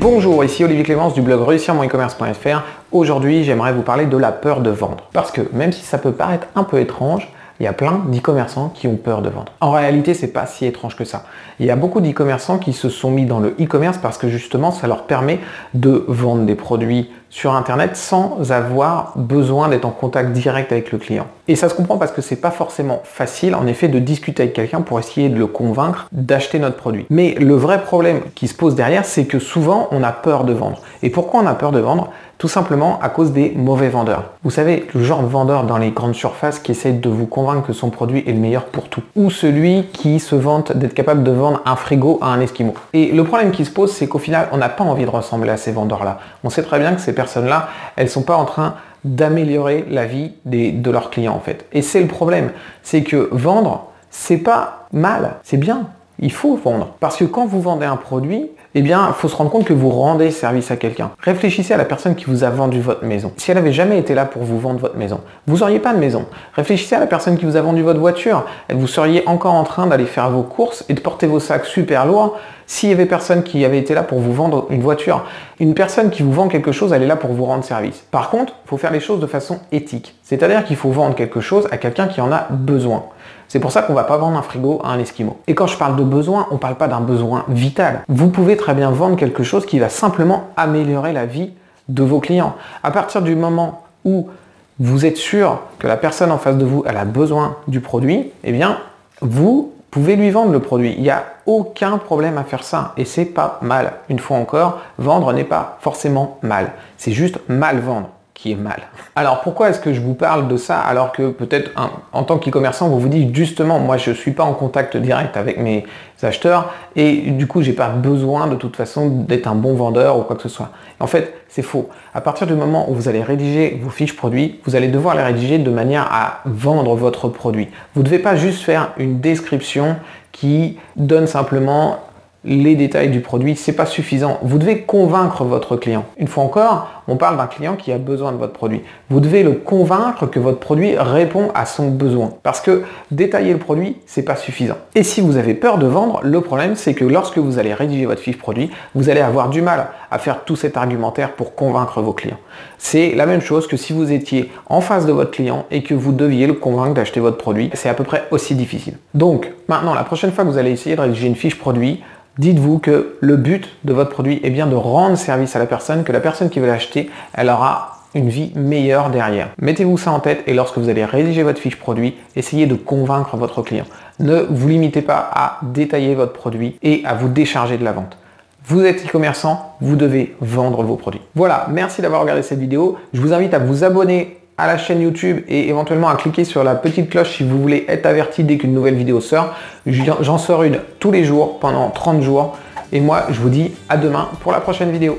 Bonjour, ici Olivier Clémence du blog réussir mon e-commerce.fr. Aujourd'hui, j'aimerais vous parler de la peur de vendre. Parce que même si ça peut paraître un peu étrange, il y a plein d'e-commerçants qui ont peur de vendre. En réalité, c'est pas si étrange que ça. Il y a beaucoup d'e-commerçants qui se sont mis dans le e-commerce parce que justement, ça leur permet de vendre des produits sur Internet sans avoir besoin d'être en contact direct avec le client. Et ça se comprend parce que c'est pas forcément facile, en effet, de discuter avec quelqu'un pour essayer de le convaincre d'acheter notre produit. Mais le vrai problème qui se pose derrière, c'est que souvent, on a peur de vendre. Et pourquoi on a peur de vendre? Tout simplement à cause des mauvais vendeurs. Vous savez, le genre de vendeur dans les grandes surfaces qui essaye de vous convaincre que son produit est le meilleur pour tout. Ou celui qui se vante d'être capable de vendre un frigo à un esquimau. Et le problème qui se pose, c'est qu'au final, on n'a pas envie de ressembler à ces vendeurs-là. On sait très bien que ces personnes-là, elles sont pas en train d'améliorer la vie de leurs clients en fait. Et c'est le problème, c'est que vendre, c'est pas mal, c'est bien. Il faut vendre. Parce que quand vous vendez un produit, eh bien, il faut se rendre compte que vous rendez service à quelqu'un. Réfléchissez à la personne qui vous a vendu votre maison. Si elle n'avait jamais été là pour vous vendre votre maison, vous n'auriez pas de maison. Réfléchissez à la personne qui vous a vendu votre voiture. Vous seriez encore en train d'aller faire vos courses et de porter vos sacs super lourds s'il y avait personne qui avait été là pour vous vendre une voiture. Une personne qui vous vend quelque chose, elle est là pour vous rendre service. Par contre, il faut faire les choses de façon éthique. C'est-à-dire qu'il faut vendre quelque chose à quelqu'un qui en a besoin. C'est pour ça qu'on ne va pas vendre un frigo à un esquimau. Et quand je parle de besoin, on ne parle pas d'un besoin vital. Vous pouvez très bien vendre quelque chose qui va simplement améliorer la vie de vos clients. À partir du moment où vous êtes sûr que la personne en face de vous, a besoin du produit, eh bien, vous pouvez lui vendre le produit. Il n'y a aucun problème à faire ça. Et c'est pas mal. Une fois encore, vendre n'est pas forcément mal. C'est juste mal vendre est mal. Alors pourquoi est-ce que je vous parle de ça alors que peut-être en tant qu'e-commerçant vous vous dites justement moi je suis pas en contact direct avec mes acheteurs et du coup j'ai pas besoin de toute façon d'être un bon vendeur ou quoi que ce soit. En fait c'est faux. À partir du moment où vous allez rédiger vos fiches produits, vous allez devoir les rédiger de manière à vendre votre produit. Vous ne devez pas juste faire une description qui donne simplement les détails du produit, c'est pas suffisant. Vous devez convaincre votre client. Une fois encore, on parle d'un client qui a besoin de votre produit. Vous devez le convaincre que votre produit répond à son besoin. Parce que détailler le produit, c'est pas suffisant. Et si vous avez peur de vendre, le problème c'est que lorsque vous allez rédiger votre fiche produit, vous allez avoir du mal à faire tout cet argumentaire pour convaincre vos clients. C'est la même chose que si vous étiez en face de votre client et que vous deviez le convaincre d'acheter votre produit. C'est à peu près aussi difficile. Donc, maintenant, la prochaine fois que vous allez essayer de rédiger une fiche produit, dites-vous que le but de votre produit est bien de rendre service à la personne, que la personne qui veut l'acheter, elle aura une vie meilleure derrière. Mettez-vous ça en tête et lorsque vous allez rédiger votre fiche produit, essayez de convaincre votre client. Ne vous limitez pas à détailler votre produit et à vous décharger de la vente. Vous êtes e-commerçant, vous devez vendre vos produits. Voilà, merci d'avoir regardé cette vidéo. Je vous invite à vous abonner à la chaîne YouTube et éventuellement à cliquer sur la petite cloche si vous voulez être averti dès qu'une nouvelle vidéo sort. J'en sors une tous les jours pendant 30 jours. Et moi, je vous dis à demain pour la prochaine vidéo.